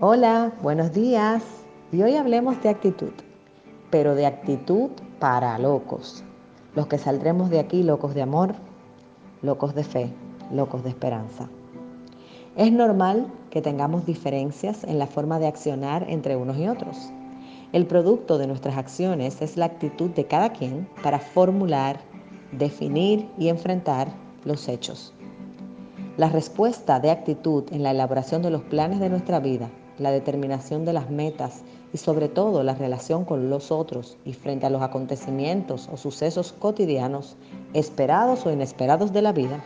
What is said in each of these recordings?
Hola, buenos días. Y hoy hablemos de actitud, pero de actitud para locos. Los que saldremos de aquí locos de amor, locos de fe, locos de esperanza. Es normal que tengamos diferencias en la forma de accionar entre unos y otros. El producto de nuestras acciones es la actitud de cada quien para formular, definir y enfrentar los hechos. La respuesta de actitud en la elaboración de los planes de nuestra vida la determinación de las metas y sobre todo la relación con los otros y frente a los acontecimientos o sucesos cotidianos, esperados o inesperados de la vida,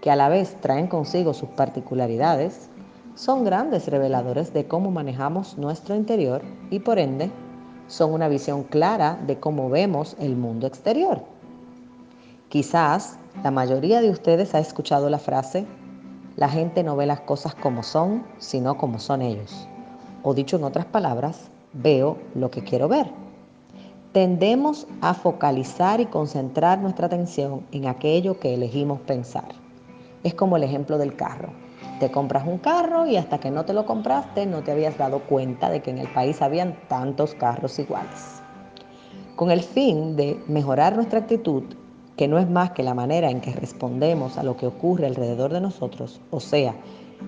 que a la vez traen consigo sus particularidades, son grandes reveladores de cómo manejamos nuestro interior y por ende son una visión clara de cómo vemos el mundo exterior. Quizás la mayoría de ustedes ha escuchado la frase la gente no ve las cosas como son, sino como son ellos. O dicho en otras palabras, veo lo que quiero ver. Tendemos a focalizar y concentrar nuestra atención en aquello que elegimos pensar. Es como el ejemplo del carro. Te compras un carro y hasta que no te lo compraste no te habías dado cuenta de que en el país habían tantos carros iguales. Con el fin de mejorar nuestra actitud que no es más que la manera en que respondemos a lo que ocurre alrededor de nosotros, o sea,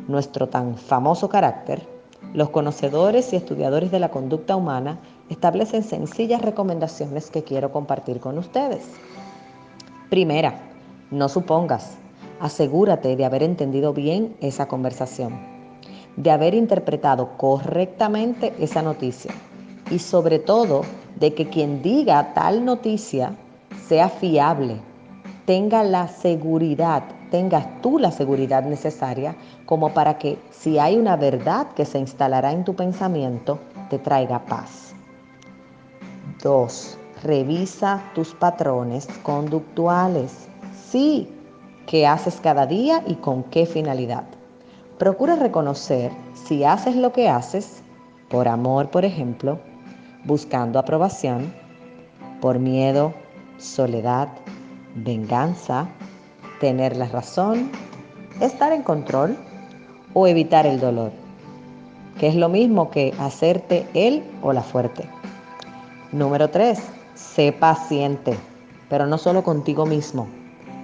nuestro tan famoso carácter, los conocedores y estudiadores de la conducta humana establecen sencillas recomendaciones que quiero compartir con ustedes. Primera, no supongas, asegúrate de haber entendido bien esa conversación, de haber interpretado correctamente esa noticia y sobre todo de que quien diga tal noticia sea fiable, tenga la seguridad, tengas tú la seguridad necesaria como para que si hay una verdad que se instalará en tu pensamiento, te traiga paz. 2. Revisa tus patrones conductuales. Sí, qué haces cada día y con qué finalidad. Procura reconocer si haces lo que haces, por amor, por ejemplo, buscando aprobación, por miedo, soledad, venganza, tener la razón, estar en control o evitar el dolor, que es lo mismo que hacerte él o la fuerte. Número 3. Sé paciente, pero no solo contigo mismo.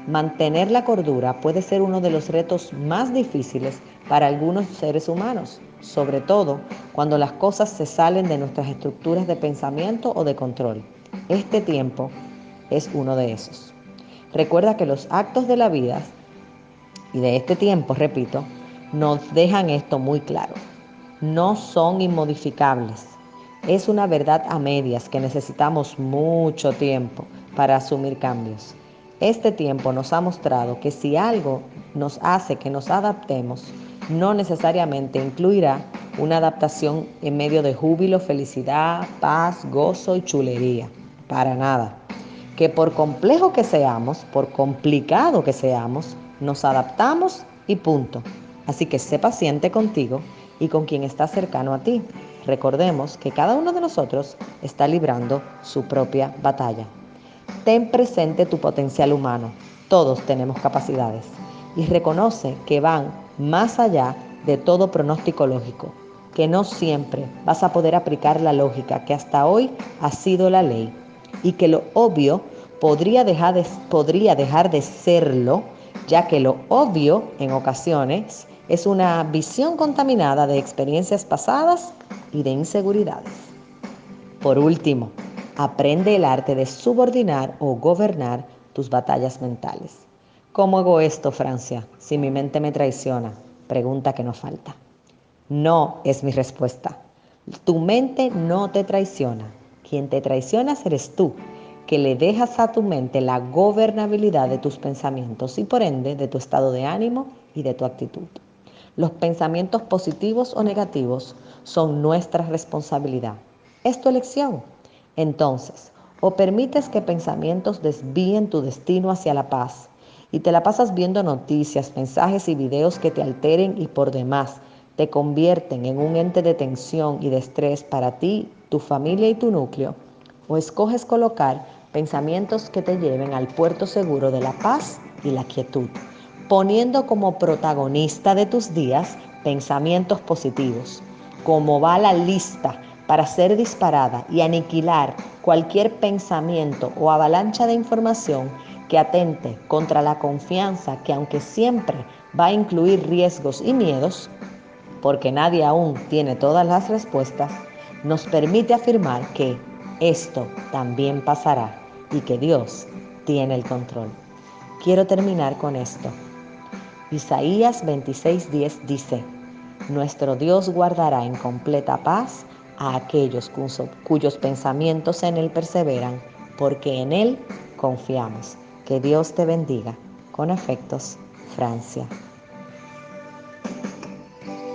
Mantener la cordura puede ser uno de los retos más difíciles para algunos seres humanos, sobre todo cuando las cosas se salen de nuestras estructuras de pensamiento o de control. Este tiempo es uno de esos. Recuerda que los actos de la vida y de este tiempo, repito, nos dejan esto muy claro. No son inmodificables. Es una verdad a medias que necesitamos mucho tiempo para asumir cambios. Este tiempo nos ha mostrado que si algo nos hace que nos adaptemos, no necesariamente incluirá una adaptación en medio de júbilo, felicidad, paz, gozo y chulería. Para nada que por complejo que seamos, por complicado que seamos, nos adaptamos y punto. Así que sé paciente contigo y con quien está cercano a ti. Recordemos que cada uno de nosotros está librando su propia batalla. Ten presente tu potencial humano. Todos tenemos capacidades. Y reconoce que van más allá de todo pronóstico lógico, que no siempre vas a poder aplicar la lógica que hasta hoy ha sido la ley y que lo obvio podría dejar de, podría dejar de serlo, ya que lo obvio en ocasiones es una visión contaminada de experiencias pasadas y de inseguridades. Por último, aprende el arte de subordinar o gobernar tus batallas mentales. ¿Cómo hago esto, Francia, si mi mente me traiciona? Pregunta que no falta. No es mi respuesta. Tu mente no te traiciona. Quien te traiciona eres tú, que le dejas a tu mente la gobernabilidad de tus pensamientos y por ende de tu estado de ánimo y de tu actitud. Los pensamientos positivos o negativos son nuestra responsabilidad. Es tu elección. Entonces, o permites que pensamientos desvíen tu destino hacia la paz y te la pasas viendo noticias, mensajes y videos que te alteren y por demás te convierten en un ente de tensión y de estrés para ti, tu familia y tu núcleo, o escoges colocar pensamientos que te lleven al puerto seguro de la paz y la quietud, poniendo como protagonista de tus días pensamientos positivos. Como va la lista para ser disparada y aniquilar cualquier pensamiento o avalancha de información que atente contra la confianza que aunque siempre va a incluir riesgos y miedos, porque nadie aún tiene todas las respuestas, nos permite afirmar que esto también pasará y que Dios tiene el control. Quiero terminar con esto. Isaías 26:10 dice, Nuestro Dios guardará en completa paz a aquellos cuyos pensamientos en Él perseveran, porque en Él confiamos. Que Dios te bendiga. Con afectos, Francia.